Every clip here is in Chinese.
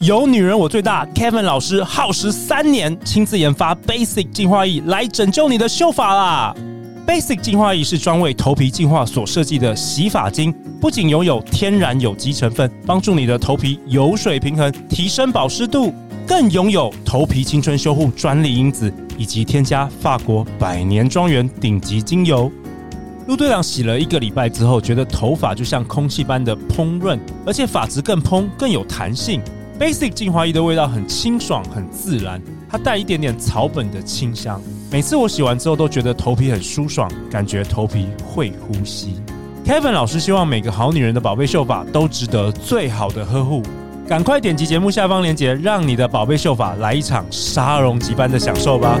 有女人我最大，Kevin 老师耗时三年亲自研发 Basic 净化液来拯救你的秀发啦！Basic 净化液是专为头皮净化所设计的洗发精，不仅拥有天然有机成分，帮助你的头皮油水平衡，提升保湿度，更拥有头皮青春修护专利因子，以及添加法国百年庄园顶级精油。陆队长洗了一个礼拜之后，觉得头发就像空气般的蓬润，而且发质更蓬，更有弹性。Basic 净化液的味道很清爽，很自然，它带一点点草本的清香。每次我洗完之后都觉得头皮很舒爽，感觉头皮会呼吸。Kevin 老师希望每个好女人的宝贝秀发都值得最好的呵护。赶快点击节目下方链接，让你的宝贝秀发来一场沙龙级般的享受吧。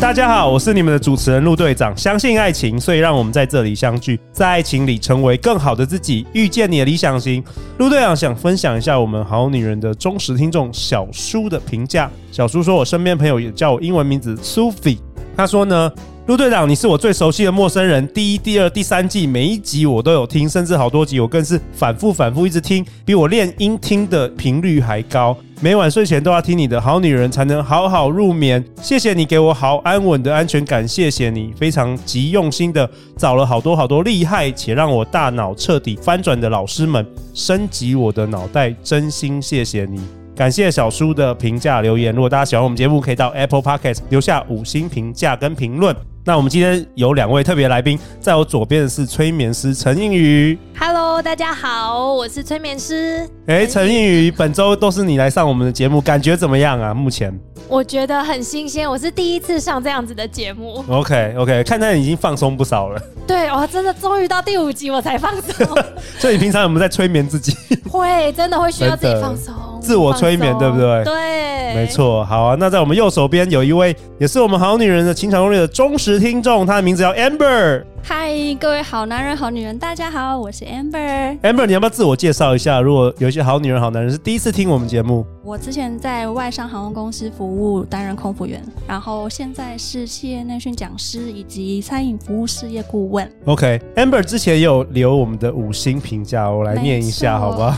大家好，我是你们的主持人陆队长。相信爱情，所以让我们在这里相聚，在爱情里成为更好的自己，遇见你的理想型。陆队长想分享一下我们好女人的忠实听众小苏的评价。小苏说：“我身边朋友也叫我英文名字 Sophie。”他说呢。陆队长，你是我最熟悉的陌生人。第一、第二、第三季每一集我都有听，甚至好多集我更是反复、反复一直听，比我练音听的频率还高。每晚睡前都要听你的好女人，才能好好入眠。谢谢你给我好安稳的安全感，谢谢你非常极用心的找了好多好多厉害且让我大脑彻底翻转的老师们，升级我的脑袋，真心谢谢你。感谢小苏的评价留言。如果大家喜欢我们节目，可以到 Apple Podcast 留下五星评价跟评论。那我们今天有两位特别来宾，在我左边的是催眠师陈映宇。Hello，大家好，我是催眠师。哎，陈映宇，本周都是你来上我们的节目，感觉怎么样啊？目前我觉得很新鲜，我是第一次上这样子的节目。OK，OK，okay, okay, 看来你已经放松不少了。对，我真的终于到第五集我才放松。所以你平常有没有在催眠自己？会，真的会需要自己放松，自我催眠，对不对？对，没错。好啊，那在我们右手边有一位，也是我们好女人的情场攻略的忠实听众，她的名字叫 Amber。嗨，各位好男人、好女人，大家好，我是 Amber。Amber，你要不要自我介绍一下？如果有一些好女人、好男人是第一次听我们节目，我之前在外商航空公司服务，担任空服员，然后现在是企业内训讲师以及餐饮服务事业顾问。OK，Amber 之前也有留我们的五星评价，我来念一下，好不好？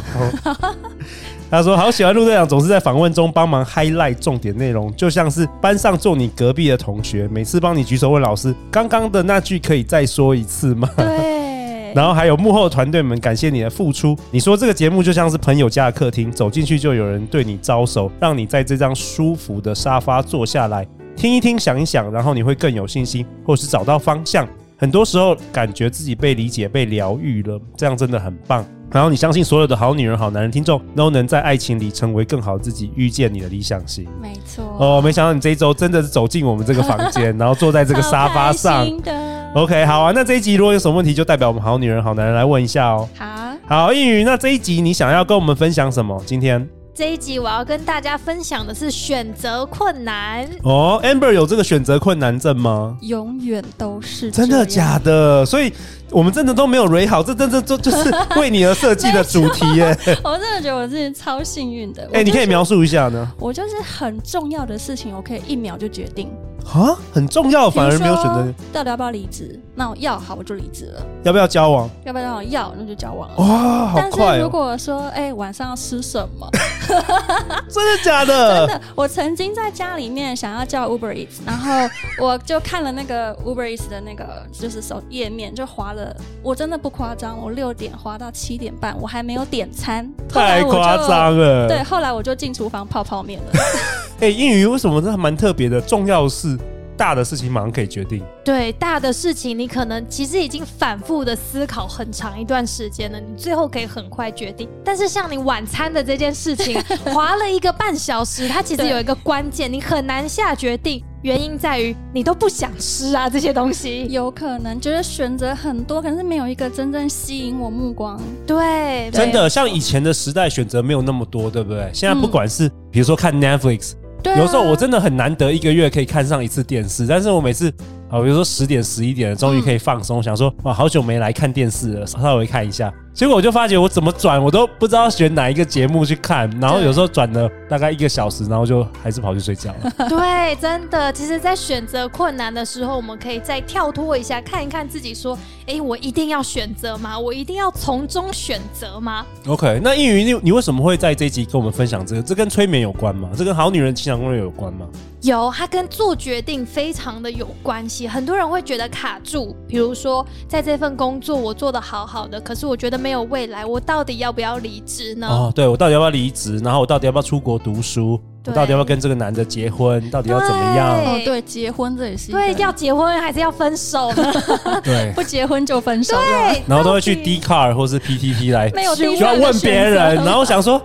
他说：“好喜欢陆队长，总是在访问中帮忙 highlight 重点内容，就像是班上坐你隔壁的同学，每次帮你举手问老师，刚刚的那句可以再说一次吗？”对。然后还有幕后团队们，感谢你的付出。你说这个节目就像是朋友家的客厅，走进去就有人对你招手，让你在这张舒服的沙发坐下来，听一听，想一想，然后你会更有信心，或是找到方向。很多时候感觉自己被理解、被疗愈了，这样真的很棒。然后你相信所有的好女人、好男人听众都能在爱情里成为更好的自己，遇见你的理想型。没错哦，没想到你这一周真的是走进我们这个房间，然后坐在这个沙发上。OK，好啊，那这一集如果有什么问题，就代表我们好女人、好男人来问一下哦。好，好，应宇，那这一集你想要跟我们分享什么？今天？这一集我要跟大家分享的是选择困难哦。Amber 有这个选择困难症吗？永远都是真的假的？所以我们真的都没有 ready 好，这真的就就是为你而设计的主题耶。我真的觉得我自己超幸运的。哎，你可以描述一下呢？我就是很重要的事情，我可以一秒就决定。啊，很重要，反而没有选择。到底要不要离职？那我要好，我就离职了。要不要交往？要不要交往？要，那就交往了。哇，好快哦！但是如果说，哎、欸，晚上要吃什么？真的假的？真的。我曾经在家里面想要叫 Uber Eats，然后我就看了那个 Uber Eats 的那个就是手页面，就划了。我真的不夸张，我六点划到七点半，我还没有点餐。太夸张了。对，后来我就进厨房泡泡面了。哎、欸，映瑜为什么这还蛮特别的？重要是。大的事情马上可以决定。对，大的事情你可能其实已经反复的思考很长一段时间了，你最后可以很快决定。但是像你晚餐的这件事情，划了一个半小时，它其实有一个关键，你很难下决定。原因在于你都不想吃啊，这些东西有可能觉得选择很多，可是没有一个真正吸引我目光。对，真的像以前的时代，选择没有那么多，对不对？现在不管是比如说看 Netflix。有时候我真的很难得一个月可以看上一次电视，但是我每次啊，比如说十点、十一点了，终于可以放松，想说哇，好久没来看电视了，稍微看一下。结果我就发觉我怎么转我都不知道选哪一个节目去看，然后有时候转了大概一个小时，然后就还是跑去睡觉了。对，真的，其实，在选择困难的时候，我们可以再跳脱一下，看一看自己，说，哎，我一定要选择吗？我一定要从中选择吗？OK，那映瑜，你你为什么会在这一集跟我们分享这个？这跟催眠有关吗？这跟好女人情场攻略有关吗？有，它跟做决定非常的有关系。很多人会觉得卡住，比如说，在这份工作我做的好好的，可是我觉得没有未来，我到底要不要离职呢？哦，对，我到底要不要离职？然后我到底要不要出国读书？我到底要不要跟这个男的结婚？到底要怎么样？哦，对，结婚这也是。对，要结婚还是要分手呢？对，不结婚就分手。对，然后都会去 Dcard 或是 PTT 来，没有就要问别人，然后想说。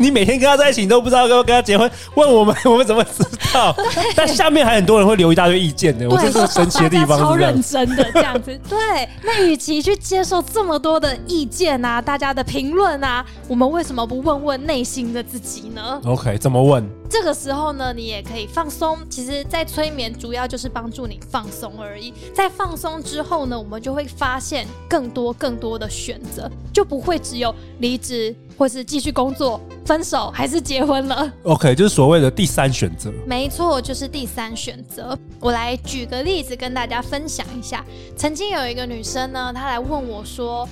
你每天跟他在一起，你都不知道要不要跟他结婚，问我们，我们怎么知道？但下面还很多人会留一大堆意见的，我觉得神奇的地方是超认真的这样子。对，那与其去接受这么多的意见啊，大家的评论啊，我们为什么不问问内心的自己呢？OK，怎么问？这个时候呢，你也可以放松。其实，在催眠主要就是帮助你放松而已。在放松之后呢，我们就会发现更多更多的选择，就不会只有离职，或是继续工作、分手，还是结婚了。OK，就是所谓的第三选择。没错，就是第三选择。我来举个例子跟大家分享一下。曾经有一个女生呢，她来问我说。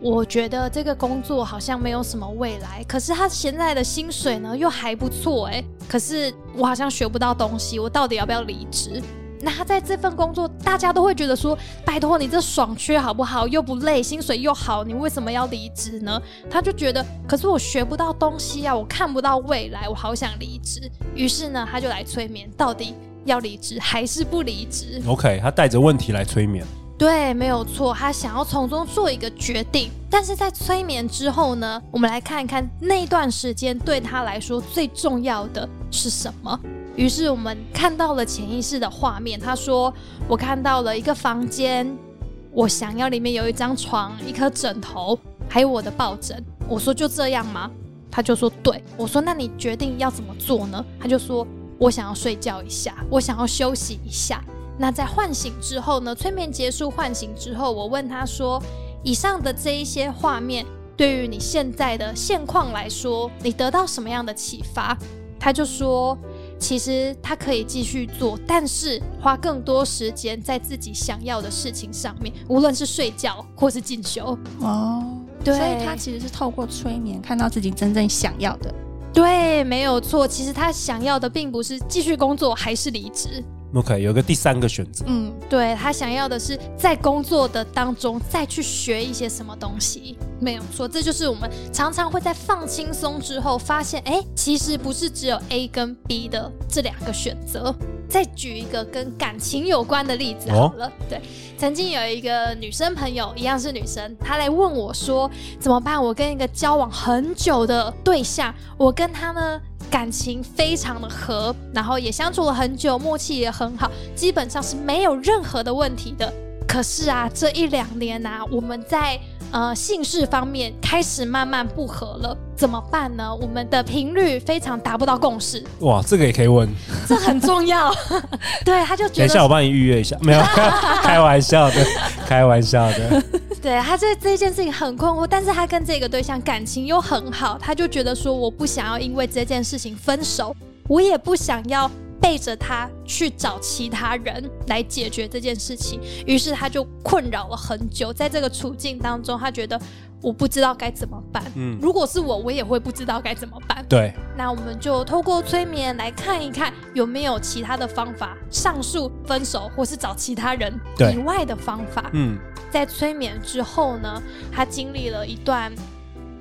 我觉得这个工作好像没有什么未来，可是他现在的薪水呢又还不错哎，可是我好像学不到东西，我到底要不要离职？那他在这份工作，大家都会觉得说，拜托你这爽缺好不好？又不累，薪水又好，你为什么要离职呢？他就觉得，可是我学不到东西啊，我看不到未来，我好想离职。于是呢，他就来催眠，到底要离职还是不离职？OK，他带着问题来催眠。对，没有错，他想要从中做一个决定，但是在催眠之后呢，我们来看一看那段时间对他来说最重要的是什么。于是我们看到了潜意识的画面，他说：“我看到了一个房间，我想要里面有一张床、一颗枕头，还有我的抱枕。”我说：“就这样吗？”他就说：“对。”我说：“那你决定要怎么做呢？”他就说：“我想要睡觉一下，我想要休息一下。”那在唤醒之后呢？催眠结束，唤醒之后，我问他说：“以上的这一些画面，对于你现在的现况来说，你得到什么样的启发？”他就说：“其实他可以继续做，但是花更多时间在自己想要的事情上面，无论是睡觉或是进修。”哦，对，所以他其实是透过催眠看到自己真正想要的。对，没有错。其实他想要的并不是继续工作，还是离职。OK，有个第三个选择。嗯，对，他想要的是在工作的当中再去学一些什么东西，没有错。这就是我们常常会在放轻松之后发现，哎，其实不是只有 A 跟 B 的这两个选择。再举一个跟感情有关的例子好了。哦、对，曾经有一个女生朋友，一样是女生，她来问我说，怎么办？我跟一个交往很久的对象，我跟他呢？感情非常的合，然后也相处了很久，默契也很好，基本上是没有任何的问题的。可是啊，这一两年啊，我们在呃姓氏方面开始慢慢不合了，怎么办呢？我们的频率非常达不到共识。哇，这个也可以问，这很重要。对，他就觉得，等一下我帮你预约一下，没有，开玩笑的，开玩笑的。对，他这这件事情很困惑，但是他跟这个对象感情又很好，他就觉得说，我不想要因为这件事情分手，我也不想要背着他去找其他人来解决这件事情，于是他就困扰了很久，在这个处境当中，他觉得我不知道该怎么办。嗯，如果是我，我也会不知道该怎么办。对，那我们就透过催眠来看一看有没有其他的方法，上述分手或是找其他人以外的方法。嗯。在催眠之后呢，他经历了一段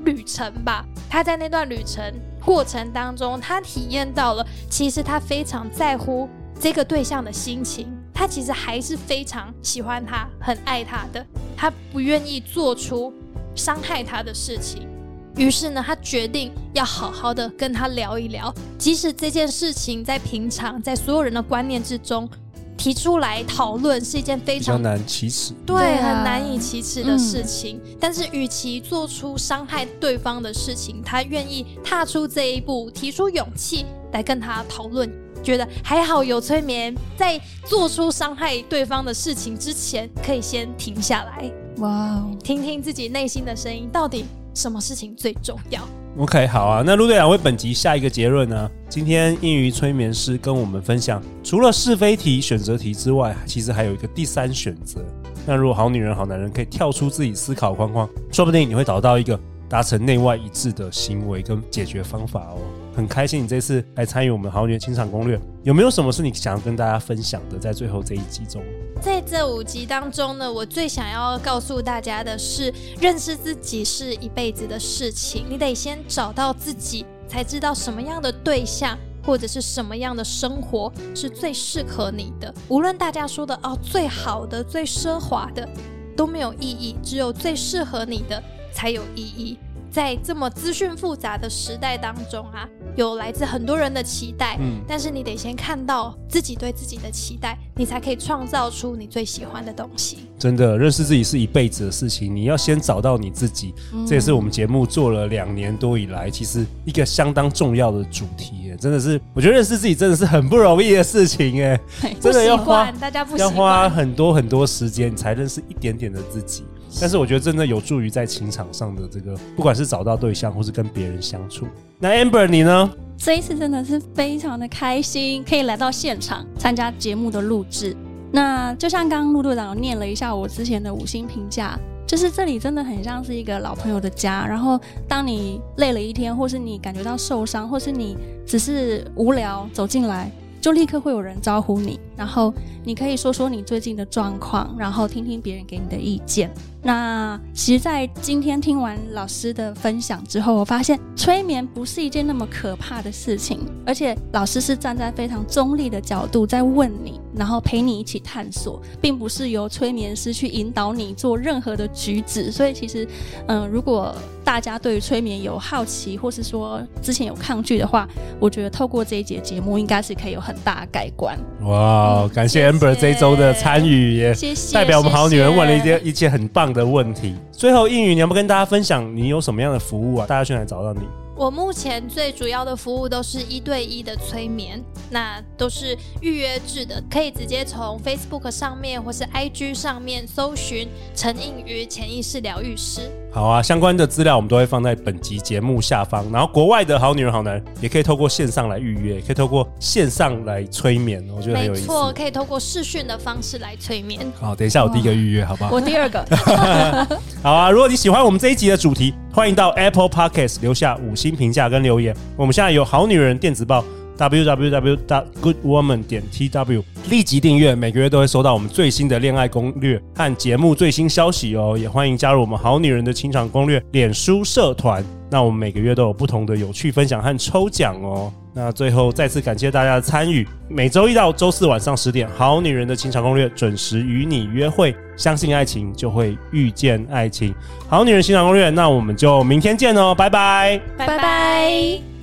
旅程吧。他在那段旅程过程当中，他体验到了，其实他非常在乎这个对象的心情，他其实还是非常喜欢他，很爱他的，他不愿意做出伤害他的事情。于是呢，他决定要好好的跟他聊一聊，即使这件事情在平常，在所有人的观念之中。提出来讨论是一件非常难启齿，对，对啊、很难以启齿的事情。嗯、但是，与其做出伤害对方的事情，他愿意踏出这一步，提出勇气来跟他讨论，觉得还好有催眠，在做出伤害对方的事情之前，可以先停下来，哇 Wow，听听自己内心的声音，到底什么事情最重要？OK，好啊。那陆队长为本集下一个结论呢？今天英语催眠师跟我们分享，除了是非题、选择题之外，其实还有一个第三选择。那如果好女人、好男人可以跳出自己思考框框，说不定你会找到一个达成内外一致的行为跟解决方法哦。很开心你这次来参与我们好女人情场攻略，有没有什么是你想要跟大家分享的？在最后这一集中。在这五集当中呢，我最想要告诉大家的是，认识自己是一辈子的事情。你得先找到自己，才知道什么样的对象或者是什么样的生活是最适合你的。无论大家说的哦，最好的、最奢华的都没有意义，只有最适合你的才有意义。在这么资讯复杂的时代当中啊，有来自很多人的期待，嗯，但是你得先看到自己对自己的期待，你才可以创造出你最喜欢的东西。真的，认识自己是一辈子的事情，你要先找到你自己。嗯，这也是我们节目做了两年多以来，其实一个相当重要的主题。真的是，我觉得认识自己真的是很不容易的事情，哎，真的要花大家不要花很多很多时间，你才认识一点点的自己。但是我觉得真的有助于在情场上的这个，不管是找到对象或是跟别人相处。那 Amber 你呢？这一次真的是非常的开心，可以来到现场参加节目的录制。那就像刚刚陆队长念了一下我之前的五星评价，就是这里真的很像是一个老朋友的家。然后当你累了一天，或是你感觉到受伤，或是你只是无聊走进来，就立刻会有人招呼你，然后你可以说说你最近的状况，然后听听别人给你的意见。那其实，在今天听完老师的分享之后，我发现催眠不是一件那么可怕的事情，而且老师是站在非常中立的角度在问你，然后陪你一起探索，并不是由催眠师去引导你做任何的举止。所以，其实，嗯、呃，如果大家对于催眠有好奇，或是说之前有抗拒的话，我觉得透过这一节节目，应该是可以有很大的改观。哇，感谢 Amber 这一周的参与，也代表我们好女人问了一件一件很棒的问题。最后，应宇，你要不跟大家分享你有什么样的服务啊？大家去哪找到你？我目前最主要的服务都是一对一的催眠，那都是预约制的，可以直接从 Facebook 上面或是 IG 上面搜寻陈应瑜潜意识疗愈师。好啊，相关的资料我们都会放在本集节目下方。然后国外的好女人好男人也可以透过线上来预约，可以透过线上来催眠，我觉得很有意思。没错，可以透过视讯的方式来催眠。好，等一下我第一个预约，好不好？我第二个。好啊，如果你喜欢我们这一集的主题，欢迎到 Apple Podcast 留下五星评价跟留言。我们现在有好女人电子报。www.goodwoman 点 tw 立即订阅，每个月都会收到我们最新的恋爱攻略和节目最新消息哦。也欢迎加入我们好女人的情场攻略脸书社团。那我们每个月都有不同的有趣分享和抽奖哦。那最后再次感谢大家的参与。每周一到周四晚上十点，好女人的情场攻略准时与你约会。相信爱情，就会遇见爱情。好女人情场攻略，那我们就明天见哦，拜拜，拜拜。